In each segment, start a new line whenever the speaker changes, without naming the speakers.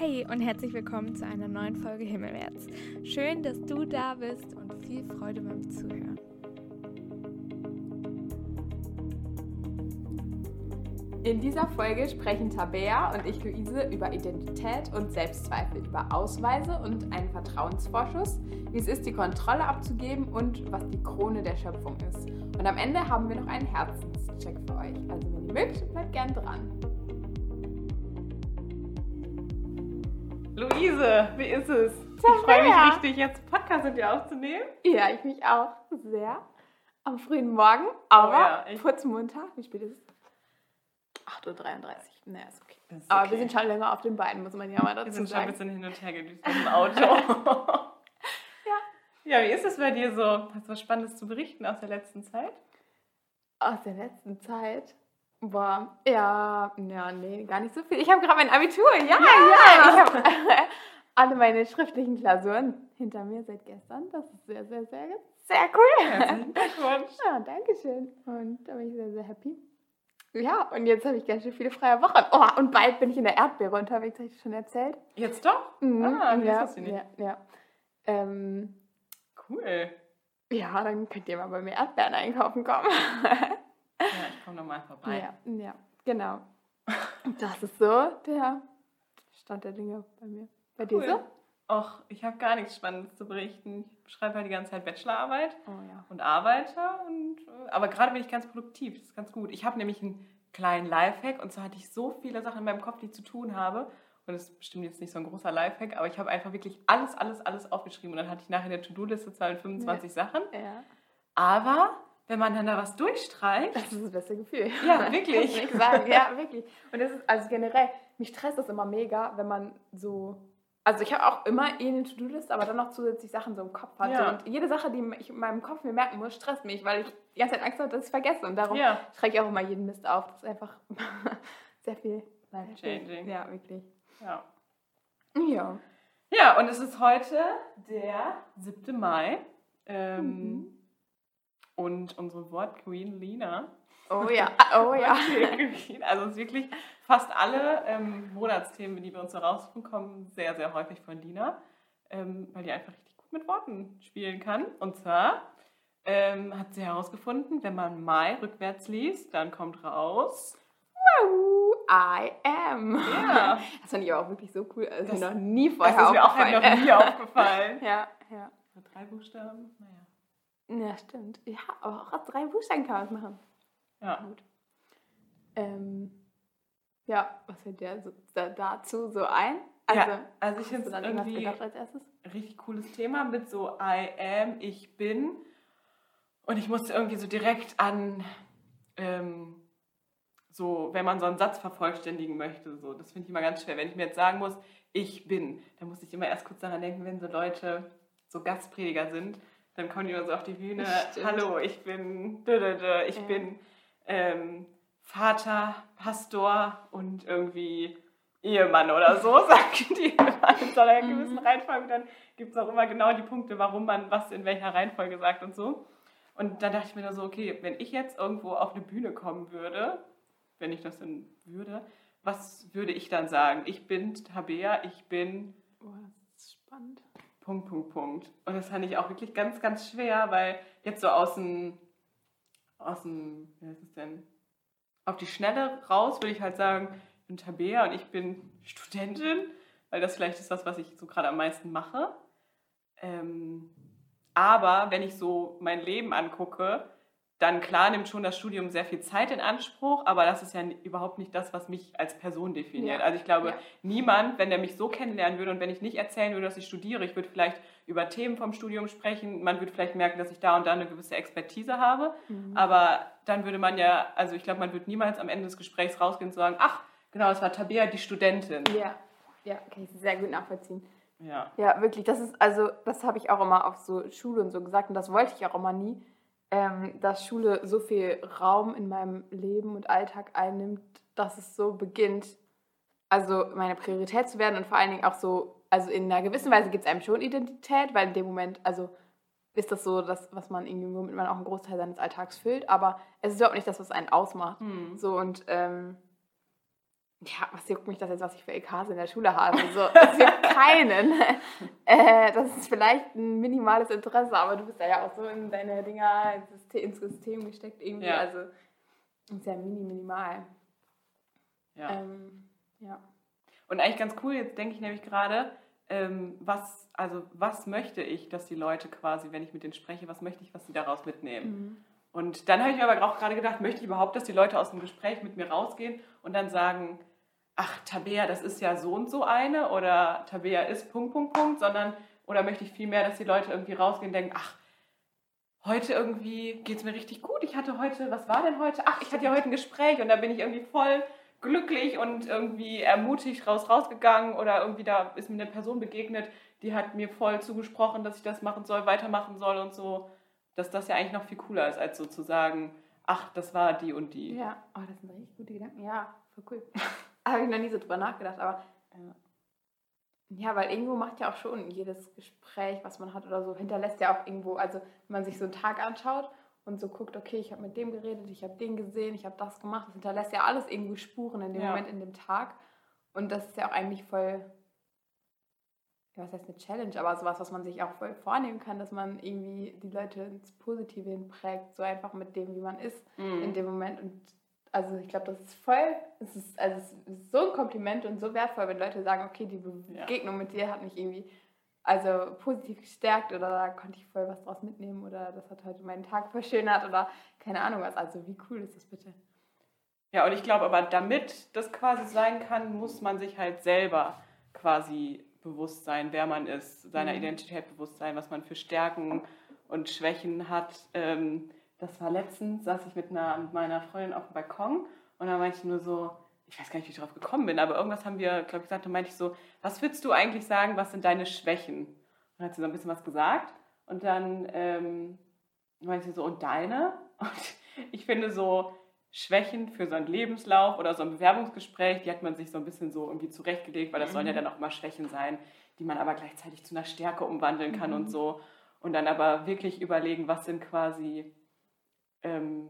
Hey und herzlich willkommen zu einer neuen Folge Himmelwärts. Schön, dass du da bist und viel Freude beim Zuhören.
In dieser Folge sprechen Tabea und ich, Luise, über Identität und Selbstzweifel, über Ausweise und einen Vertrauensvorschuss, wie es ist, die Kontrolle abzugeben und was die Krone der Schöpfung ist. Und am Ende haben wir noch einen Herzenscheck für euch. Also wenn ihr mögt, bleibt gern dran.
Luise, wie ist es?
Tabea.
Ich freue mich richtig, jetzt Podcast mit dir aufzunehmen.
Ja, ich mich auch sehr. Am frühen Morgen, aber
ja, ich-
putzmunter. Wie spät ist es? 8.33 Uhr. Naja, ist okay.
Ist
Aber
okay.
wir sind schon länger auf den Beinen, muss man ja mal
Wir
dazu
sind schon ein
sagen.
bisschen hin und her gedüst im Auto. ja. Ja, wie ist es bei dir so? Hast du was Spannendes zu berichten aus der letzten Zeit?
Aus der letzten Zeit? Boah, ja, ja, nee, gar nicht so viel. Ich habe gerade mein Abitur, ja, ja. Ich habe alle meine schriftlichen Klausuren hinter mir seit gestern. Das ist sehr, sehr, sehr, sehr cool.
Herzlichen Glückwunsch.
Ja, danke schön. Und da bin ich sehr, sehr happy. Ja, und jetzt habe ich ganz schön viele freie Wochen. Oh, und bald bin ich in der Erdbeere unterwegs, habe ich schon erzählt.
Jetzt doch?
Mhm,
Ah, das
ja,
wusste ich nicht.
Ja, ja. Ähm,
Cool.
ja, dann könnt ihr mal bei mir Erdbeeren einkaufen kommen.
Ja, ich komme nochmal vorbei.
Ja, ja, genau. Das ist so der Stand der Dinge bei mir. Bei dir so?
Cool. Och, ich habe gar nichts Spannendes zu berichten. Ich schreibe halt die ganze Zeit Bachelorarbeit
Oh ja.
und arbeite. Und, äh, aber gerade bin ich ganz produktiv. Das ist ganz gut. Ich habe nämlich einen kleinen Lifehack und zwar hatte ich so viele Sachen in meinem Kopf, die ich zu tun habe. Und das ist bestimmt jetzt nicht so ein großer Lifehack, aber ich habe einfach wirklich alles, alles, alles aufgeschrieben. Und dann hatte ich nachher eine To-Do-Liste zwar mit 25 Sachen.
Ja,
Aber wenn man dann da was durchstreicht,
das ist das beste Gefühl.
Ja, wirklich.
Ich sagen. Ja, wirklich. Und das ist, also generell, mich stresst das immer mega, wenn man so. Also ich habe auch immer eh eine To-Do-Liste, aber dann noch zusätzlich Sachen so im Kopf hat.
Ja.
Und jede Sache, die ich in meinem Kopf mir merken muss, stresst mich, weil ich die ganze Zeit Angst habe, dass ich es vergesse. Und darum
ja,
schreibe ich auch immer jeden Mist auf. Das ist einfach sehr viel.
Changing.
Ja, wirklich.
ja.
Ja.
Ja, und es ist heute der 7. Mai. Ähm,
Mhm.
Und unsere Wortqueen Lina.
Oh ja, oh ja.
Also es ist wirklich fast alle ähm, Monatsthemen, die wir uns so raussuchen, kommen sehr, sehr häufig von Lina. Ähm, weil die einfach richtig gut mit Worten spielen kann. Und zwar ähm, hat sie herausgefunden, wenn man Mai rückwärts liest, dann kommt raus.
Wow, I am.
Ja.
Das fand ich aber auch wirklich so cool. Das ist
Das-
noch nie
Das
vorher
ist mir auch noch nie aufgefallen.
ja, ja.
Drei Buchstaben, naja.
Ja, stimmt. Ja, aber auch aus drei Buchstaben kann man es machen.
Ja.
Gut. Ähm, ja, was fällt dir so, da, dazu so ein? Also,
ja, also ich
hast
finde es irgendwie richtig cooles Thema mit so I am, ich bin. Und ich musste irgendwie so direkt an, ähm, so, wenn man so einen Satz vervollständigen möchte, so, das finde ich immer ganz schwer. Wenn ich mir jetzt sagen muss, ich bin, dann muss ich immer erst kurz daran denken, wenn so Leute so Gastprediger sind, dann kommen die immer so auf die Bühne, hallo, ich bin, ich
Ja.
bin ähm, Vater, Pastor und irgendwie Ehemann oder so, sagen die immer in so einer
Mhm.
gewissen Reihenfolge. Dann gibt es auch immer genau die Punkte, warum man was in welcher Reihenfolge sagt und so. Und dann dachte ich mir nur so, okay, wenn ich jetzt irgendwo auf eine Bühne kommen würde, wenn ich das denn würde, was würde ich dann sagen? Ich bin Tabea, ich bin
Oh, das ist spannend.
Punkt, Punkt, Punkt. Und das fand ich auch wirklich ganz, ganz schwer, weil jetzt so aus dem, aus dem, wie heißt es denn, auf die Schnelle raus würde ich halt sagen, ich bin Tabea und ich bin Studentin, weil das vielleicht ist das, was ich so gerade am meisten mache. Ähm, aber wenn ich so mein Leben angucke, dann klar nimmt schon das Studium sehr viel Zeit in Anspruch, aber das ist ja überhaupt nicht das, was mich als Person definiert.
Ja.
Also ich glaube,
Ja.
niemand, wenn der mich so kennenlernen würde und wenn ich nicht erzählen würde, dass ich studiere, ich würde vielleicht über Themen vom Studium sprechen, man würde vielleicht merken, dass ich da und da eine gewisse Expertise habe,
Mhm.
aber dann würde man ja, also ich glaube, man wird niemals am Ende des Gesprächs rausgehen und sagen, ach, genau, es war Tabea, die Studentin.
Ja, ja, kann ich sehr gut nachvollziehen.
Ja.
Ja, wirklich. Das ist, also, das habe ich auch immer auf so Schule und so gesagt und das wollte ich auch immer nie, ähm, dass Schule so viel Raum in meinem Leben und Alltag einnimmt, dass es so beginnt, also meine Priorität zu werden und vor allen Dingen auch so, also in einer gewissen Weise gibt es einem schon Identität, weil in dem Moment, also ist das so, das, was man irgendwie, womit man auch einen Großteil seines Alltags füllt, aber es ist überhaupt nicht das, was einen ausmacht.
Hm.
So und ähm, ja, was juckt mich das jetzt, was ich für EKs in der Schule habe? So, das juckt keinen. äh, das ist vielleicht ein minimales Interesse, aber du bist da ja auch so in deine Dinger ins System, ins System gesteckt irgendwie.
Ja.
Also ist ja mini minimal.
Ja.
Ähm, ja.
Und eigentlich ganz cool, jetzt denke ich nämlich gerade, ähm, was, also was möchte ich, dass die Leute quasi, wenn ich mit denen spreche, was möchte ich, was sie daraus mitnehmen?
Mhm.
Und dann habe ich mir aber auch gerade gedacht, möchte ich überhaupt, dass die Leute aus dem Gespräch mit mir rausgehen und dann sagen, ach, Tabea, das ist ja so und so eine oder Tabea ist Punkt, Punkt, Punkt, sondern, oder möchte ich vielmehr, dass die Leute irgendwie rausgehen und denken, ach, heute irgendwie geht es mir richtig gut. Ich hatte heute, was war denn heute? Ach, ich hatte ja heute ein Gespräch und da bin ich irgendwie voll glücklich und irgendwie ermutigt raus rausgegangen oder irgendwie da ist mir eine Person begegnet, die hat mir voll zugesprochen, dass ich das machen soll, weitermachen soll und so, dass das ja eigentlich noch viel cooler ist, als so zu sagen, ach, das war die und die.
Ja, oh, das sind richtig gute Gedanken. Ja, voll cool. Habe ich noch nie so drüber nachgedacht, aber
Ja.
ja, weil irgendwo macht ja auch schon jedes Gespräch, was man hat oder so, hinterlässt ja auch irgendwo, also wenn man sich so einen Tag anschaut und so guckt, okay, ich habe mit dem geredet, ich habe den gesehen, ich habe das gemacht, das hinterlässt ja alles irgendwo Spuren in dem
Ja.
Moment, in dem Tag. Und das ist ja auch eigentlich voll, ja, was heißt eine Challenge, aber sowas, was man sich auch voll vornehmen kann, dass man irgendwie die Leute ins Positive hinprägt, so einfach mit dem, wie man ist in
Mhm.
dem Moment. Und also ich glaube, das ist voll, es ist, also es ist so ein Kompliment und so wertvoll, wenn Leute sagen, okay, die
Ja.
Begegnung mit dir hat mich irgendwie also positiv gestärkt oder da konnte ich voll was draus mitnehmen oder das hat heute meinen Tag verschönert oder keine Ahnung was. Also wie cool ist das bitte?
Ja, und ich glaube aber, damit das quasi sein kann, muss man sich halt selber quasi bewusst sein, wer man ist, seiner
Mhm.
Identität bewusst sein, was man für Stärken und Schwächen hat. Ähm, das war letztens, saß ich mit, einer, mit meiner Freundin auf dem Balkon und da meinte ich nur so, ich weiß gar nicht, wie ich darauf gekommen bin, aber irgendwas haben wir, glaube ich, gesagt, da meinte ich so, was würdest du eigentlich sagen, was sind deine Schwächen? Und dann hat sie so ein bisschen was gesagt und dann ähm, meinte sie so, und deine? Und ich finde so, Schwächen für so einen Lebenslauf oder so ein Bewerbungsgespräch, die hat man sich so ein bisschen so irgendwie zurechtgelegt, weil das sollen ja
Mhm.
dann auch immer Schwächen sein, die man aber gleichzeitig zu einer Stärke umwandeln kann
Mhm.
und so. Und dann aber wirklich überlegen, was sind quasi ähm,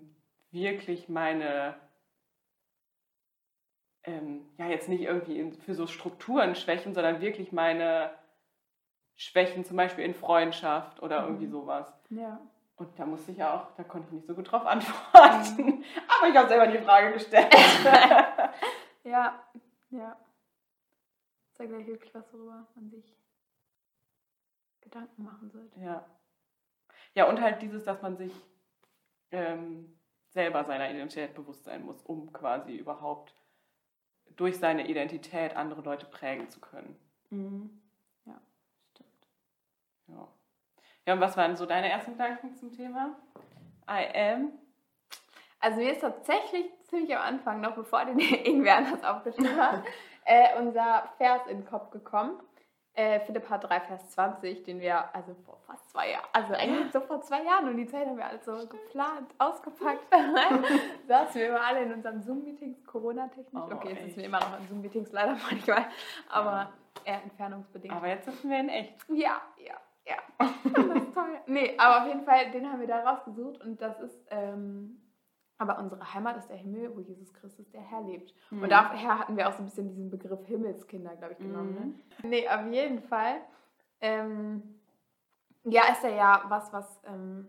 wirklich meine, ähm, ja jetzt nicht irgendwie für so Strukturen Schwächen, sondern wirklich meine Schwächen zum Beispiel in Freundschaft oder irgendwie
Mhm.
sowas.
Ja.
Und da musste ich auch, da konnte ich nicht so gut drauf antworten. Aber ich habe selber die Frage gestellt.
Ja, ja. Ja gleich wirklich was, worüber man sich Gedanken machen sollte.
ja. Ja, und halt dieses, dass man sich ähm, selber seiner Identität bewusst sein muss, um quasi überhaupt durch seine Identität andere Leute prägen zu können.
Mhm. Ja, stimmt.
Ja. Ja, und was waren so deine ersten Gedanken zum Thema? I am.
Also mir ist tatsächlich ziemlich am Anfang, noch bevor den irgendwer anders aufgeschrieben hat, äh, unser Vers in den Kopf gekommen. Äh, Philippa 3, Vers 20, den wir, also vor fast zwei Jahren, also eigentlich so vor zwei Jahren und die Zeit haben wir alle so geplant, ausgepackt. Saßen wir immer alle in unseren Zoom-Meetings, Corona-technisch.
Oh,
okay, jetzt sitzen wir immer noch in Zoom-Meetings, leider manchmal, aber eher entfernungsbedingt.
Aber jetzt sitzen wir in echt.
Ja, ja, ja. Das ist toll. Nee, aber auf jeden Fall, den haben wir da rausgesucht und das ist, ähm, aber unsere Heimat ist der Himmel, wo Jesus Christus der Herr lebt.
Mhm.
Und daher hatten wir auch so ein bisschen diesen Begriff Himmelskinder, glaube ich, genommen. Ne? Nee, auf jeden Fall. Ähm, ja, ist er ja was, was, ähm,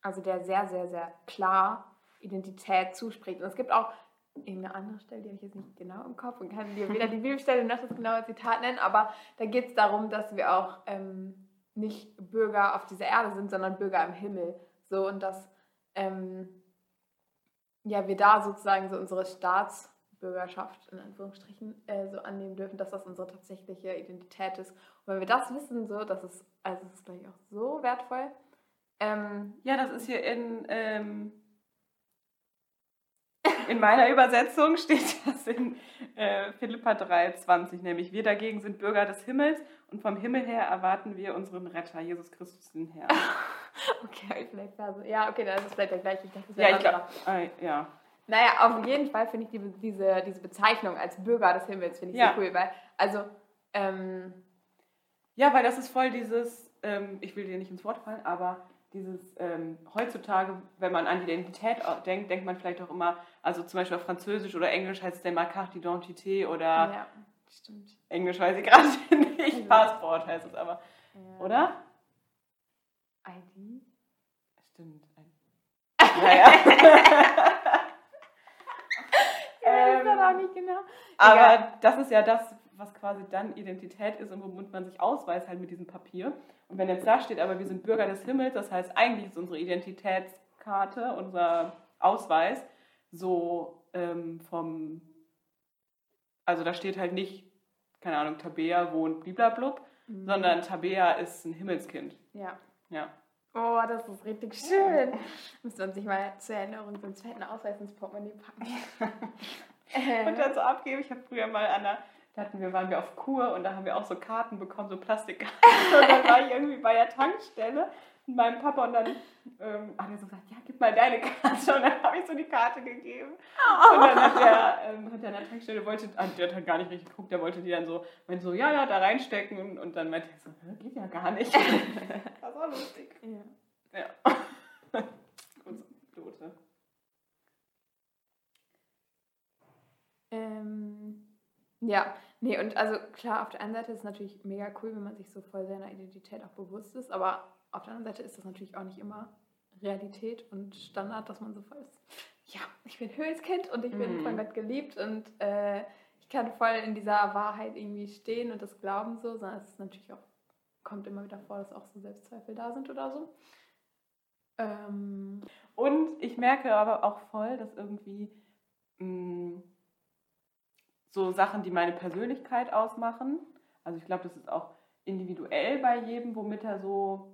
also der sehr, sehr, sehr klar Identität zuspricht. Und es gibt auch irgendeine andere Stelle, die habe ich jetzt nicht genau im Kopf und kann dir weder die Bibelstelle noch das genaue Zitat nennen, aber da geht es darum, dass wir auch ähm, nicht Bürger auf dieser Erde sind, sondern Bürger im Himmel. So und dass ähm, ja, wir da sozusagen so unsere Staatsbürgerschaft in Anführungsstrichen äh, so annehmen dürfen, dass das unsere tatsächliche Identität ist. Und wenn wir das wissen, so, das ist, also das ist glaube ich auch so wertvoll. Ähm,
Ja, das ist hier in, ähm, in meiner Übersetzung steht das in äh, Philippa 3,20, nämlich wir dagegen sind Bürger des Himmels und vom Himmel her erwarten wir unseren Retter, Jesus Christus, den Herrn.
okay, vielleicht Verse. Ja, okay, dann ist es vielleicht der gleiche. Ich dachte,
ja, ich glaube, äh, ja.
Naja, auf jeden Fall finde ich die, diese, diese Bezeichnung als Bürger des Himmels, finde ich
Ja.
so cool, weil, also, ähm,
Ja, weil das ist voll dieses, ähm, ich will dir nicht ins Wort fallen, aber dieses ähm, heutzutage, wenn man an die Identität denkt, denkt man vielleicht auch immer, also zum Beispiel auf Französisch oder Englisch heißt es dann mal Carte d'identité oder
ja, stimmt.
Englisch weiß ich gerade nicht, Passport heißt es aber,
Ja.
oder?
ID?
Stimmt. Naja.
Ich weiß
Ähm,
das auch nicht genau.
Aber
Egal.
das ist ja das, was quasi dann Identität ist und womit man sich ausweist halt mit diesem Papier. Und wenn jetzt da steht, aber wir sind Bürger des Himmels, das heißt eigentlich ist unsere Identitätskarte, unser Ausweis so ähm, vom, also da steht halt nicht, keine Ahnung, Tabea wohnt bliblablub,
Mhm.
sondern Tabea ist ein Himmelskind.
Ja.
Ja.
Oh, das ist richtig schön. Müsste man sich mal zur Erinnerung so einen zweiten Ausweis ins Portemonnaie packen.
Und dann so abgeben. Ich habe früher mal an der, da hatten wir, waren wir auf Kur und da haben wir auch so Karten bekommen, so Plastikkarten. Und dann war ich irgendwie bei der Tankstelle mit meinem Papa und dann ähm, hat er so gesagt, ja, gib mal deine Karte. Und dann habe ich so die Karte gegeben. Und dann hat der, ähm, hat der an der Tankstelle, wollte, ah, der hat halt gar nicht richtig geguckt, der wollte die dann so, meinte so, ja, ja, da reinstecken. Und, und dann meinte ich so, "Hä, geht ja gar nicht. Das war lustig.
ja.
Ja. Unsere Pilote.
Ähm, ja, nee, und also klar, auf der einen Seite ist es natürlich mega cool, wenn man sich so voll seiner Identität auch bewusst ist, aber auf der anderen Seite ist das natürlich auch nicht immer Realität und Standard, dass man so voll ist. Ja, ich bin Höhlenskind und ich bin
Mhm.
von Gott geliebt und äh, ich kann voll in dieser Wahrheit irgendwie stehen und das glauben so, sondern es ist natürlich auch, kommt immer wieder vor, dass auch so Selbstzweifel da sind oder so. Ähm,
Und ich merke aber auch voll, dass irgendwie mh, so Sachen, die meine Persönlichkeit ausmachen, also ich glaube, das ist auch individuell bei jedem, womit er so,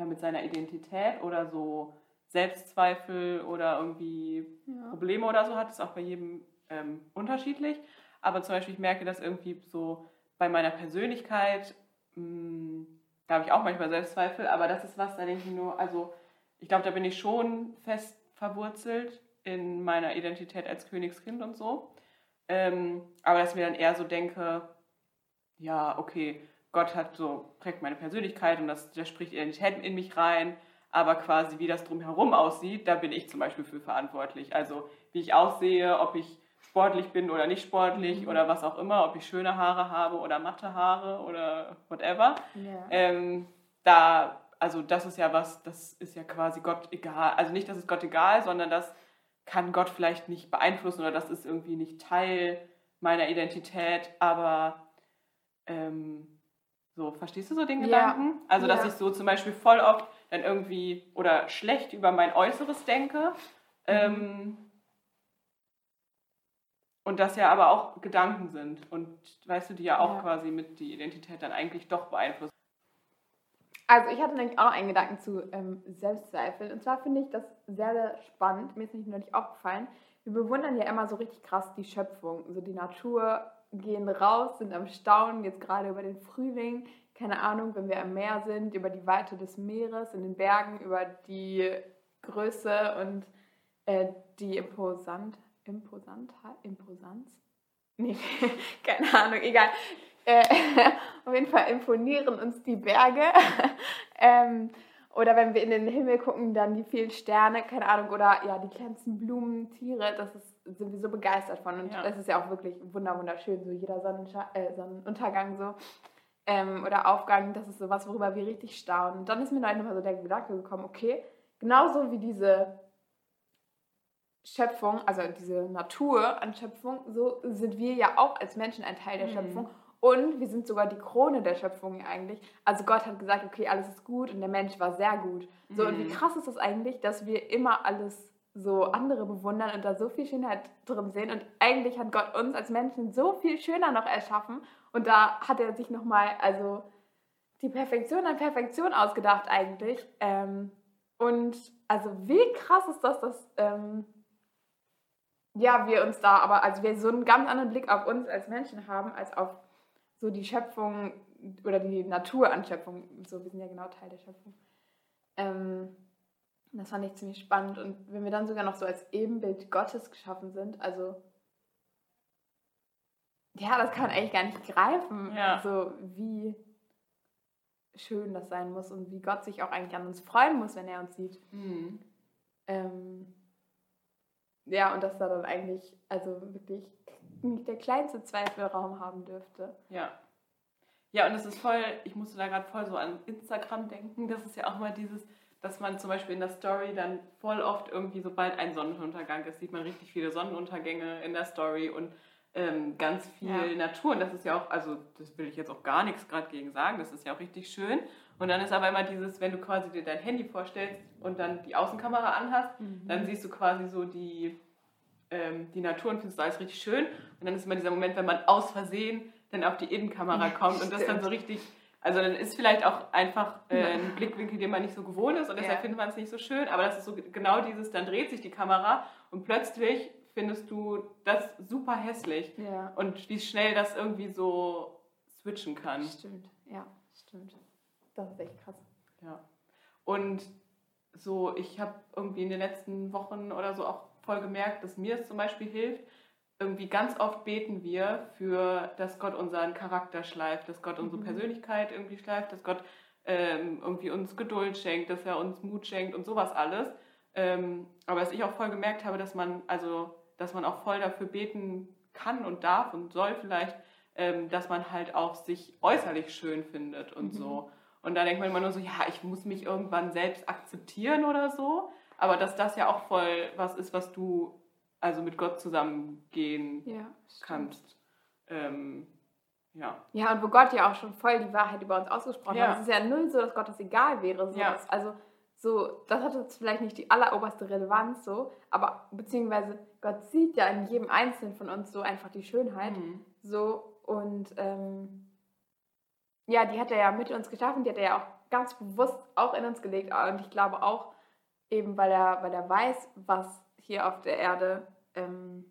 ja, mit seiner Identität oder so Selbstzweifel oder irgendwie
ja.
Probleme oder so hat, ist auch bei jedem ähm, unterschiedlich. Aber zum Beispiel, ich merke das irgendwie so bei meiner Persönlichkeit, mh, da habe ich auch manchmal Selbstzweifel, aber das ist was, da denke ich nur, also ich glaube, da bin ich schon fest verwurzelt in meiner Identität als Königskind und so. Ähm, aber dass ich mir dann eher so denke, ja, okay, Gott hat so, prägt meine Persönlichkeit und das, der spricht Identität in mich rein, aber quasi wie das drumherum aussieht, da bin ich zum Beispiel für verantwortlich. Also wie ich aussehe, ob ich sportlich bin oder nicht sportlich
Mhm.
oder was auch immer, ob ich schöne Haare habe oder matte Haare oder whatever.
Ja.
Ähm, da, also das ist ja was, das ist ja quasi Gott egal. Also nicht, dass es Gott egal, sondern das kann Gott vielleicht nicht beeinflussen oder das ist irgendwie nicht Teil meiner Identität, aber ähm, so, verstehst du so den
Ja.
Gedanken? Also, dass
Ja.
ich so zum Beispiel voll oft dann irgendwie oder schlecht über mein Äußeres denke. Ähm, und das ja aber auch Gedanken sind und weißt du, die ja auch
Ja.
quasi mit die Identität dann eigentlich doch beeinflussen.
Also ich hatte nämlich auch noch einen Gedanken zu ähm, Selbstzweifel. Und zwar finde ich das sehr, sehr spannend. Mir ist nicht neulich aufgefallen. Wir bewundern ja immer so richtig krass die Schöpfung. So die Natur, gehen raus, sind am Staunen, jetzt gerade über den Frühling. Keine Ahnung, wenn wir am Meer sind, über die Weite des Meeres, in den Bergen, über die Größe und äh, die Imposant, Imposant, Imposanz? Nee, keine Ahnung, egal. Äh, auf jeden Fall imponieren uns die Berge. ähm, oder wenn wir in den Himmel gucken, dann die vielen Sterne, keine Ahnung, oder ja, die kleinsten Blumen, Tiere, das ist, sind wir so begeistert von. Und
Ja.
das ist ja auch wirklich wunder wunderschön, so jeder Sonnensche äh, Sonnenuntergang so. Ähm, oder Aufgang, das ist so was, worüber wir richtig staunen. Und dann ist mir halt nochmal so der Gedanke gekommen, okay, genauso wie diese Schöpfung, also diese Natur an Schöpfung, so sind wir ja auch als Menschen ein Teil der
Mhm.
Schöpfung. Und wir sind sogar die Krone der Schöpfung eigentlich. Also Gott hat gesagt, okay, alles ist gut und der Mensch war sehr gut. So, und wie
Mhm.
krass ist das eigentlich, dass wir immer alles so andere bewundern und da so viel Schönheit drin sehen. Und eigentlich hat Gott uns als Menschen so viel schöner noch erschaffen. Und da hat er sich nochmal, also die Perfektion an Perfektion ausgedacht eigentlich. Ähm, und also wie krass ist das, dass ähm, ja, wir uns da, aber also wir so einen ganz anderen Blick auf uns als Menschen haben, als auf so die Schöpfung oder die Natur an Schöpfung. So, wir sind ja genau Teil der Schöpfung. Ähm, das fand ich ziemlich spannend. Und wenn wir dann sogar noch so als Ebenbild Gottes geschaffen sind, also ja, das kann man eigentlich gar nicht greifen.
Ja.
So wie schön das sein muss und wie Gott sich auch eigentlich an uns freuen muss, wenn er uns sieht.
Mhm.
Ähm, ja, und dass da dann eigentlich, also wirklich nicht der kleinste Zweifelraum haben dürfte.
Ja. Ja, und es ist voll, ich musste da gerade voll so an Instagram denken. Das ist ja auch mal dieses, dass man zum Beispiel in der Story dann voll oft irgendwie, sobald ein Sonnenuntergang ist, sieht man richtig viele Sonnenuntergänge in der Story und ähm, ganz viel
Ja.
Natur. Und das ist ja auch, also das will ich jetzt auch gar nichts gerade gegen sagen, das ist ja auch richtig schön. Und dann ist aber immer dieses, wenn du quasi dir dein Handy vorstellst und dann die Außenkamera anhast, dann siehst du quasi so die, ähm, die Natur und findest alles richtig schön. Und dann ist immer dieser Moment, wenn man aus Versehen dann auf die Innenkamera
Ja,
kommt und das dann so richtig, also dann ist vielleicht auch einfach äh, ein Blickwinkel, den man nicht so gewohnt ist und deshalb
Ja.
findet man es nicht so schön. Aber das ist so genau dieses, dann dreht sich die Kamera und plötzlich findest du das super hässlich.
Ja.
Und wie schnell das irgendwie so switchen kann.
Stimmt, ja, stimmt. Das ist echt krass.
Ja. Und so, ich habe irgendwie in den letzten Wochen oder so auch voll gemerkt, dass mir es zum Beispiel hilft. Irgendwie ganz oft beten wir für, dass Gott unseren Charakter schleift, dass Gott unsere
Mhm.
Persönlichkeit irgendwie schleift, dass Gott ähm, irgendwie uns Geduld schenkt, dass er uns Mut schenkt und sowas alles. Ähm, aber dass ich auch voll gemerkt habe, dass man, also, dass man auch voll dafür beten kann und darf und soll vielleicht, ähm, dass man halt auch sich äußerlich schön findet und
Mhm.
so. Und da denkt man immer nur so, ja, ich muss mich irgendwann selbst akzeptieren oder so. Aber dass das ja auch voll was ist, was du also mit Gott zusammengehen
Ja,
kannst. Ähm, ja.
Ja, und wo Gott ja auch schon voll die Wahrheit über uns ausgesprochen
Ja.
hat. Es ist ja null so, dass Gott das egal wäre. So.
Ja.
Das- Also, so, das hat jetzt vielleicht nicht die alleroberste Relevanz, so, aber beziehungsweise Gott sieht ja in jedem Einzelnen von uns so einfach die Schönheit.
Mhm.
So, und ähm, ja, die hat er ja mit uns geschaffen, die hat er ja auch ganz bewusst auch in uns gelegt. Und ich glaube auch, eben weil er, weil er weiß, was hier auf der Erde, ähm,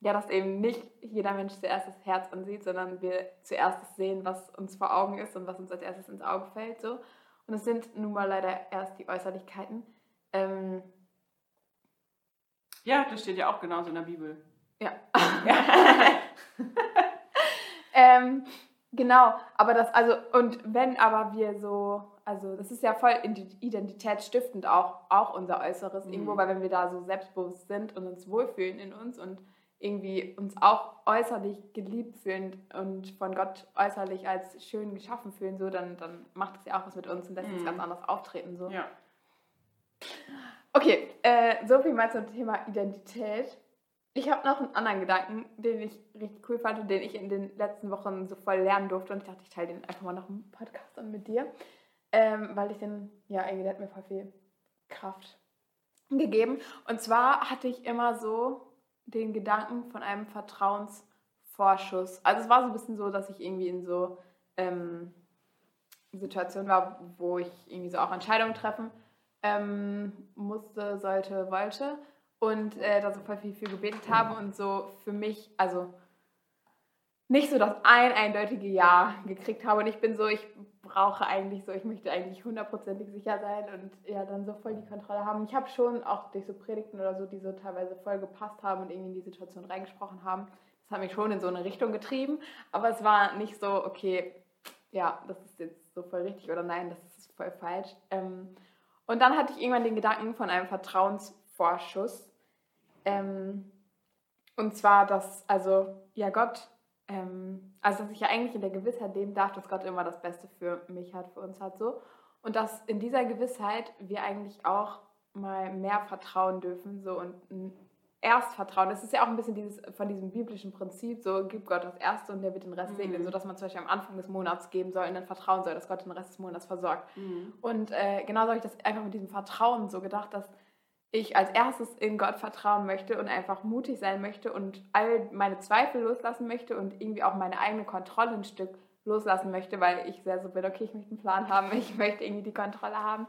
ja, dass eben nicht jeder Mensch zuerst das Herz ansieht, sondern wir zuerst das sehen, was uns vor Augen ist und was uns als erstes ins Auge fällt. So. Und es sind nun mal leider erst die Äußerlichkeiten. Ähm,
Ja, das steht ja auch genauso in der Bibel.
Ja. ähm, genau, aber das, also, und wenn aber wir so, also das ist ja voll identitätsstiftend auch, auch unser Äußeres
Mhm.
irgendwo, weil wenn wir da so selbstbewusst sind und uns wohlfühlen in uns und irgendwie uns auch äußerlich geliebt fühlen und von Gott äußerlich als schön geschaffen fühlen, so, dann, dann macht es ja auch was mit uns und lässt uns
Mhm.
ganz anders auftreten. So.
Ja.
Okay, äh, so viel mal zum Thema Identität. Ich habe noch einen anderen Gedanken, den ich richtig cool fand und den ich in den letzten Wochen so voll lernen durfte. Und ich dachte, ich teile den einfach mal noch im Podcast an mit dir. Ähm, weil ich den, ja, irgendwie, der hat mir voll viel Kraft gegeben. Und zwar hatte ich immer so den Gedanken von einem Vertrauensvorschuss. Also es war so ein bisschen so, dass ich irgendwie in so ähm, Situationen war, wo ich irgendwie so auch Entscheidungen treffen ähm, musste, sollte, wollte und äh, da so voll viel für gebetet habe und so für mich, also nicht so das ein eindeutige Ja gekriegt habe und ich bin so, ich brauche eigentlich so, ich möchte eigentlich hundertprozentig sicher sein und ja, dann so voll die Kontrolle haben. Ich habe schon auch durch so Predigten oder so, die so teilweise voll gepasst haben und irgendwie in die Situation reingesprochen haben, das hat mich schon in so eine Richtung getrieben, aber es war nicht so, okay, ja, das ist jetzt so voll richtig oder nein, das ist voll falsch. Ähm, und dann hatte ich irgendwann den Gedanken von einem Vertrauensvorschuss. Ähm, und zwar, dass, also, ja, Gott, ähm, also, dass ich ja eigentlich in der Gewissheit leben darf, dass Gott immer das Beste für mich hat, für uns hat, so. Und dass in dieser Gewissheit wir eigentlich auch mal mehr vertrauen dürfen, so und ein Erstvertrauen. Das ist ja auch ein bisschen dieses, von diesem biblischen Prinzip, so gibt Gott das Erste und der wird den Rest
Mhm.
segnen, so dass man zum Beispiel am Anfang des Monats geben soll und dann vertrauen soll, dass Gott den Rest des Monats versorgt.
Mhm.
Und äh, genauso habe ich das einfach mit diesem Vertrauen so gedacht, dass ich als erstes in Gott vertrauen möchte und einfach mutig sein möchte und all meine Zweifel loslassen möchte und irgendwie auch meine eigene Kontrolle ein Stück loslassen möchte, weil ich sehr so bin, okay, ich möchte einen Plan haben, ich möchte irgendwie die Kontrolle haben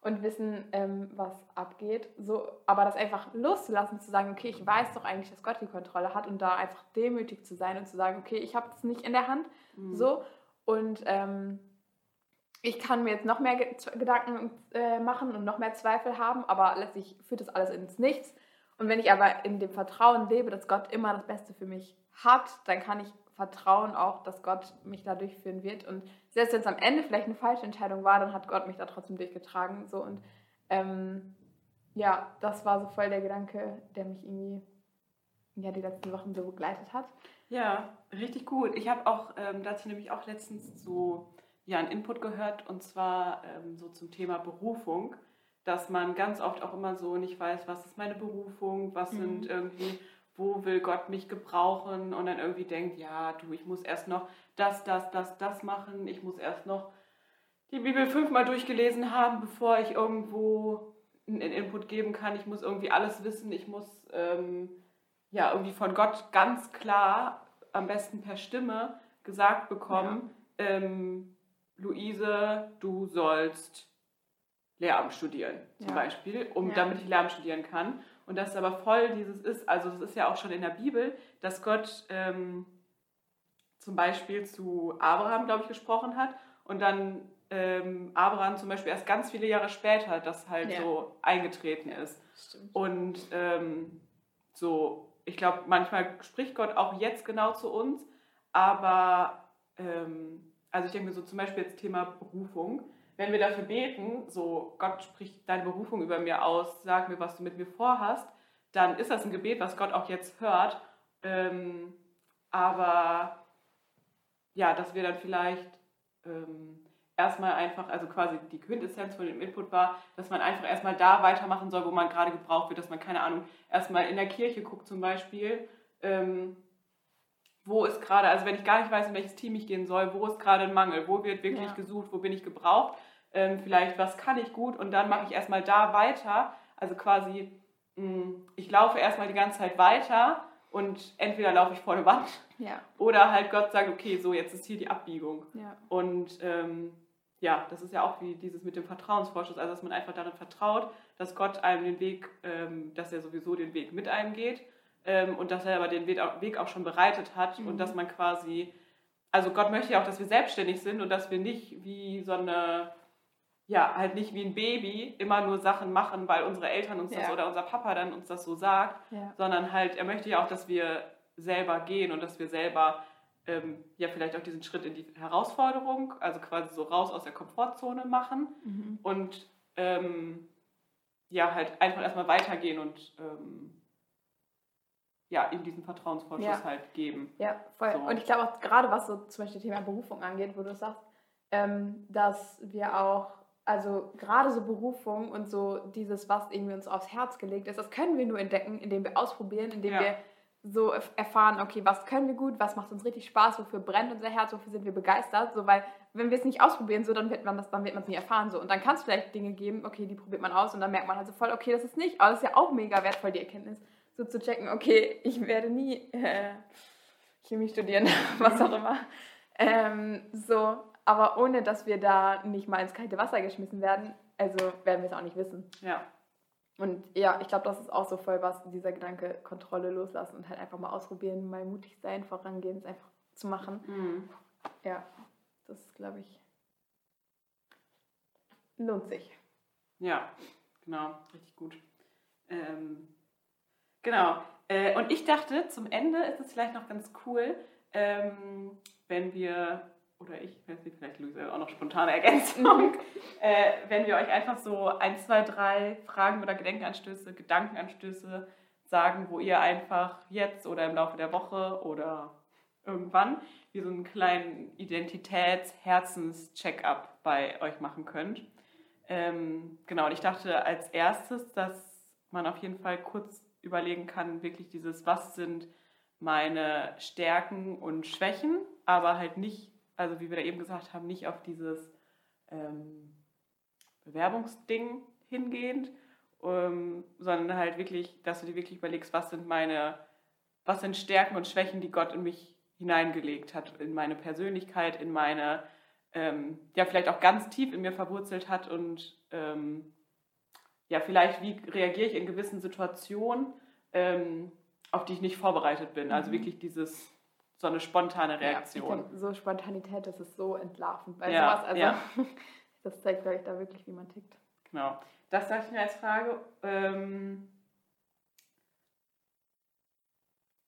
und wissen, ähm, was abgeht. So, aber das einfach loszulassen, zu sagen, okay, ich weiß doch eigentlich, dass Gott die Kontrolle hat und da einfach demütig zu sein und zu sagen, okay, ich habe das nicht in der Hand,
Mhm.
so und ähm, ich kann mir jetzt noch mehr Ge Gedanken äh, machen und noch mehr Zweifel haben, aber letztlich führt das alles ins Nichts. Und wenn ich aber in dem Vertrauen lebe, dass Gott immer das Beste für mich hat, dann kann ich vertrauen auch, dass Gott mich da durchführen wird. Und selbst wenn es am Ende vielleicht eine falsche Entscheidung war, dann hat Gott mich da trotzdem durchgetragen. So und ähm, ja, das war so voll der Gedanke, der mich irgendwie ja, die letzten Wochen so begleitet hat.
Ja, richtig gut. Ich habe auch ähm, dazu nämlich auch letztens so ja, einen Input gehört und zwar ähm, so zum Thema Berufung, dass man ganz oft auch immer so nicht weiß, was ist meine Berufung, was mhm. sind irgendwie, wo will Gott mich gebrauchen und dann irgendwie denkt, ja, du, ich muss erst noch das, das, das, das machen, ich muss erst noch die Bibel fünfmal durchgelesen haben, bevor ich irgendwo einen Input geben kann. Ich muss irgendwie alles wissen, ich muss ähm, ja irgendwie von Gott ganz klar, am besten per Stimme, gesagt bekommen, ja. ähm, Luise, du sollst Lehramt studieren, zum ja. Beispiel, um, ja. damit ich Lehramt studieren kann. Und das aber voll dieses ist, also das ist ja auch schon in der Bibel, dass Gott ähm, zum Beispiel zu Abraham, glaube ich, gesprochen hat und dann ähm, Abraham zum Beispiel erst ganz viele Jahre später das halt ja. so eingetreten ist. Stimmt. Und ähm, so, ich glaube, manchmal spricht Gott auch jetzt genau zu uns, aber ähm, also ich denke mir so zum Beispiel jetzt Thema Berufung, wenn wir dafür beten, so Gott spricht deine Berufung über mir aus, sag mir, was du mit mir vorhast, dann ist das ein Gebet, was Gott auch jetzt hört. Ähm, aber ja, dass wir dann vielleicht ähm, erstmal einfach, also quasi die Quintessenz von dem Input war, dass man einfach erstmal da weitermachen soll, wo man gerade gebraucht wird, dass man, keine Ahnung, erstmal in der Kirche guckt zum Beispiel, ähm, wo ist gerade, also wenn ich gar nicht weiß, in welches Team ich gehen soll, wo ist gerade ein Mangel, wo wird wirklich ja. gesucht, wo bin ich gebraucht, ähm, vielleicht was kann ich gut und dann mache ich erstmal da weiter, also quasi, mh, mm, ich laufe erstmal die ganze Zeit weiter und entweder laufe ich vor eine Wand ja. oder halt Gott sagt, okay, so jetzt ist hier die Abbiegung. Ja. Und ähm, ja, das ist ja auch wie dieses mit dem Vertrauensvorschuss, also dass man einfach darin vertraut, dass Gott einem den Weg, ähm, dass er sowieso den Weg mit einem geht ähm, und dass er aber den Weg auch schon bereitet hat mhm. und dass man quasi, also Gott möchte ja auch, dass wir selbstständig sind und dass wir nicht wie so eine, ja, halt nicht wie ein Baby immer nur Sachen machen, weil unsere Eltern uns ja. das oder unser Papa dann uns das so sagt, ja. sondern halt, er möchte ja auch, dass wir selber gehen und dass wir selber ähm, ja vielleicht auch diesen Schritt in die Herausforderung, also quasi so raus aus der Komfortzone machen mhm. und ähm, ja, halt einfach erstmal weitergehen und ähm, ja, ihm diesen Vertrauensvorschuss ja. halt geben.
Ja, voll. So. Und ich glaube auch gerade, was so zum Beispiel Thema Berufung angeht, wo du sagst, ähm, dass wir auch, also gerade so Berufung und so dieses, was irgendwie uns aufs Herz gelegt ist, das können wir nur entdecken, indem wir ausprobieren, indem ja. wir so erfahren, okay, was können wir gut, was macht uns richtig Spaß, wofür brennt unser Herz, wofür sind wir begeistert, so weil wenn wir es nicht ausprobieren, so dann wird man das, dann wird man es nie erfahren, so und dann kann es vielleicht Dinge geben, okay, die probiert man aus und dann merkt man halt so voll, okay, das ist nicht, aber das ist ja auch mega wertvoll die Erkenntnis, so zu checken, okay, ich werde nie äh, Chemie studieren, was auch immer, ähm, so, aber ohne dass wir da nicht mal ins kalte Wasser geschmissen werden, also werden wir es auch nicht wissen.
Ja.
Und ja, ich glaube, das ist auch so voll was, dieser Gedanke, Kontrolle loslassen und halt einfach mal ausprobieren, mal mutig sein, vorangehen, es einfach zu machen. Mhm. Ja, das ist, glaube ich, lohnt sich.
Ja, genau, richtig gut. Ähm, genau. Äh, und ich dachte, zum Ende ist es vielleicht noch ganz cool, ähm, wenn wir oder ich, weiß nicht, vielleicht Luise auch noch spontane Ergänzung, äh, wenn wir euch einfach so ein, zwei, drei Fragen oder Gedenkanstöße, Gedankenanstöße sagen, wo ihr einfach jetzt oder im Laufe der Woche oder irgendwann wie so einen kleinen Identitäts-Herzens-Check-up bei euch machen könnt. Ähm, genau, und ich dachte als erstes, dass man auf jeden Fall kurz überlegen kann, wirklich dieses, was sind meine Stärken und Schwächen, aber halt nicht also wie wir da eben gesagt haben, nicht auf dieses ähm, Bewerbungsding hingehend, ähm, sondern halt wirklich, dass du dir wirklich überlegst, was sind meine, was sind Stärken und Schwächen, die Gott in mich hineingelegt hat, in meine Persönlichkeit, in meine, ähm, ja, vielleicht auch ganz tief in mir verwurzelt hat und ähm, ja, vielleicht, wie reagiere ich in gewissen Situationen, ähm, auf die ich nicht vorbereitet bin. Also mhm. wirklich dieses so eine spontane Reaktion.
Ja, so Spontanität, das ist so entlarvend bei ja, sowas. Also ja. das zeigt euch da wirklich, wie man tickt.
Genau. Das dachte ich mir als Frage. Ähm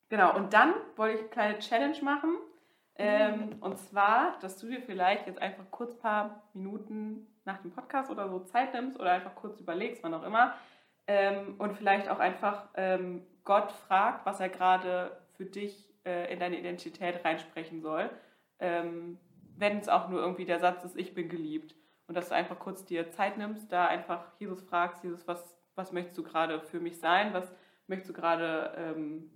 genau, und dann wollte ich eine kleine Challenge machen. Ähm, mhm. Und zwar, dass du dir vielleicht jetzt einfach kurz ein paar Minuten nach dem Podcast oder so Zeit nimmst oder einfach kurz überlegst, wann auch immer, ähm, und vielleicht auch einfach ähm, Gott fragt, was er gerade für dich äh, in deine Identität reinsprechen soll. Ähm, wenn es auch nur irgendwie der Satz ist, ich bin geliebt. Und dass du einfach kurz dir Zeit nimmst, da einfach Jesus fragst, Jesus, was, was möchtest du gerade für mich sein? Was möchtest du gerade ähm,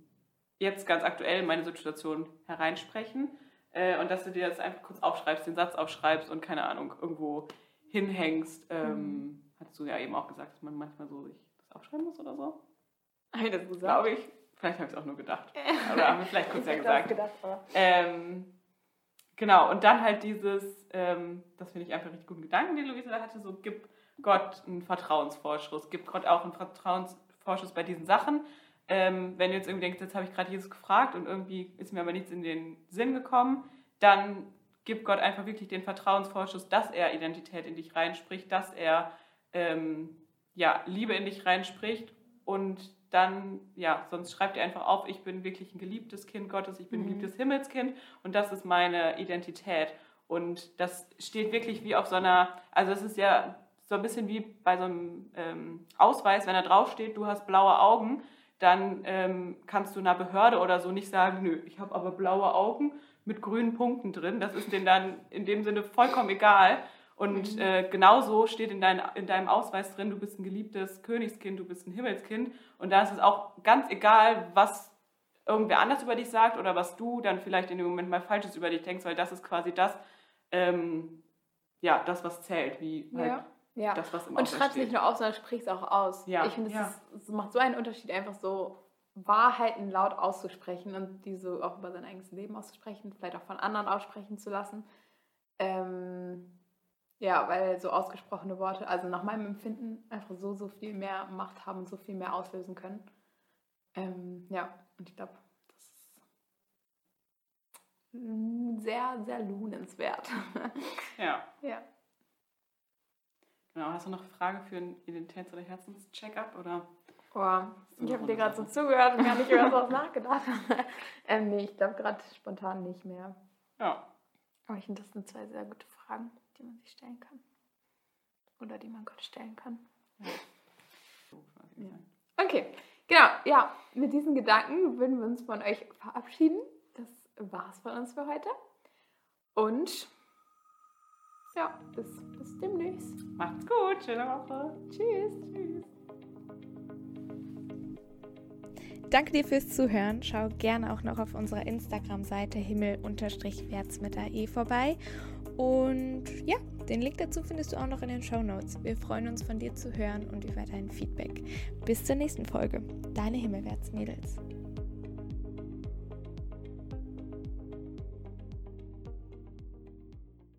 jetzt ganz aktuell in meine Situation hereinsprechen? Äh, und dass du dir das einfach kurz aufschreibst, den Satz aufschreibst und keine Ahnung, irgendwo hinhängst. Ähm, mhm. Hattest du ja eben auch gesagt, dass man manchmal so sich das aufschreiben muss oder so?
Habe ich das gesagt?
Glaube ich. Vielleicht habe ich es auch nur gedacht. Oder haben wir vielleicht kurz ja gesagt. Gedacht, ähm, genau, und dann halt dieses, ähm, das finde ich einfach richtig guten Gedanken, den Luisa da hatte, so gib Gott einen Vertrauensvorschuss, gib Gott auch einen Vertrauensvorschuss bei diesen Sachen. Ähm, wenn du jetzt irgendwie denkst, jetzt habe ich gerade Jesus gefragt und irgendwie ist mir aber nichts in den Sinn gekommen, dann gib Gott einfach wirklich den Vertrauensvorschuss, dass er Identität in dich reinspricht, dass er ähm, ja, Liebe in dich reinspricht und dann, ja, sonst schreibt ihr einfach auf, ich bin wirklich ein geliebtes Kind Gottes, ich bin ein mhm. geliebtes Himmelskind und das ist meine Identität. Und das steht wirklich wie auf so einer, also es ist ja so ein bisschen wie bei so einem ähm, Ausweis, wenn da draufsteht, du hast blaue Augen, dann ähm, kannst du einer Behörde oder so nicht sagen, nö, ich habe aber blaue Augen mit grünen Punkten drin. Das ist denen dann in dem Sinne vollkommen egal. Und mhm. äh, genauso steht in, dein, in deinem Ausweis drin, du bist ein geliebtes Königskind, du bist ein Himmelskind. Und da ist es auch ganz egal, was irgendwer anders über dich sagt oder was du dann vielleicht in dem Moment mal Falsches über dich denkst, weil das ist quasi das, ähm, ja, das, was zählt, wie
halt ja.
Das, was im
Und schreib es nicht nur auf, sondern sprich es auch aus. Ja. Ich finde, es ja. macht so einen Unterschied, einfach so Wahrheiten laut auszusprechen und diese auch über sein eigenes Leben auszusprechen, vielleicht auch von anderen aussprechen zu lassen. Ähm, ja, weil so ausgesprochene Worte, also nach meinem Empfinden, einfach so, so viel mehr Macht haben und so viel mehr auslösen können. Ähm, ja, und ich glaube, das ist sehr, sehr lohnenswert.
Ja.
Ja.
Genau, hast du noch eine Frage für einen Identitäts- oder Herzenscheck-up? Oder?
Oh, ich habe dir gerade so zugehört und gar nicht über sowas nachgedacht. ähm, nee, ich glaube gerade spontan nicht mehr.
Ja.
Aber ich finde, das sind zwei sehr gute Fragen die man sich stellen kann. Oder die man Gott stellen kann. Ja. ja. Okay, genau. Ja, mit diesen Gedanken würden wir uns von euch verabschieden. Das war's von uns für heute. Und ja, bis, bis demnächst.
Macht's gut, schöne Woche.
Tschüss. Tschüss.
Danke dir fürs Zuhören. Schau gerne auch noch auf unserer Instagram-Seite himmel-wärts AE vorbei. Und ja, den Link dazu findest du auch noch in den Show Notes. Wir freuen uns von dir zu hören und über dein Feedback. Bis zur nächsten Folge. Deine Himmelwärts-Mädels.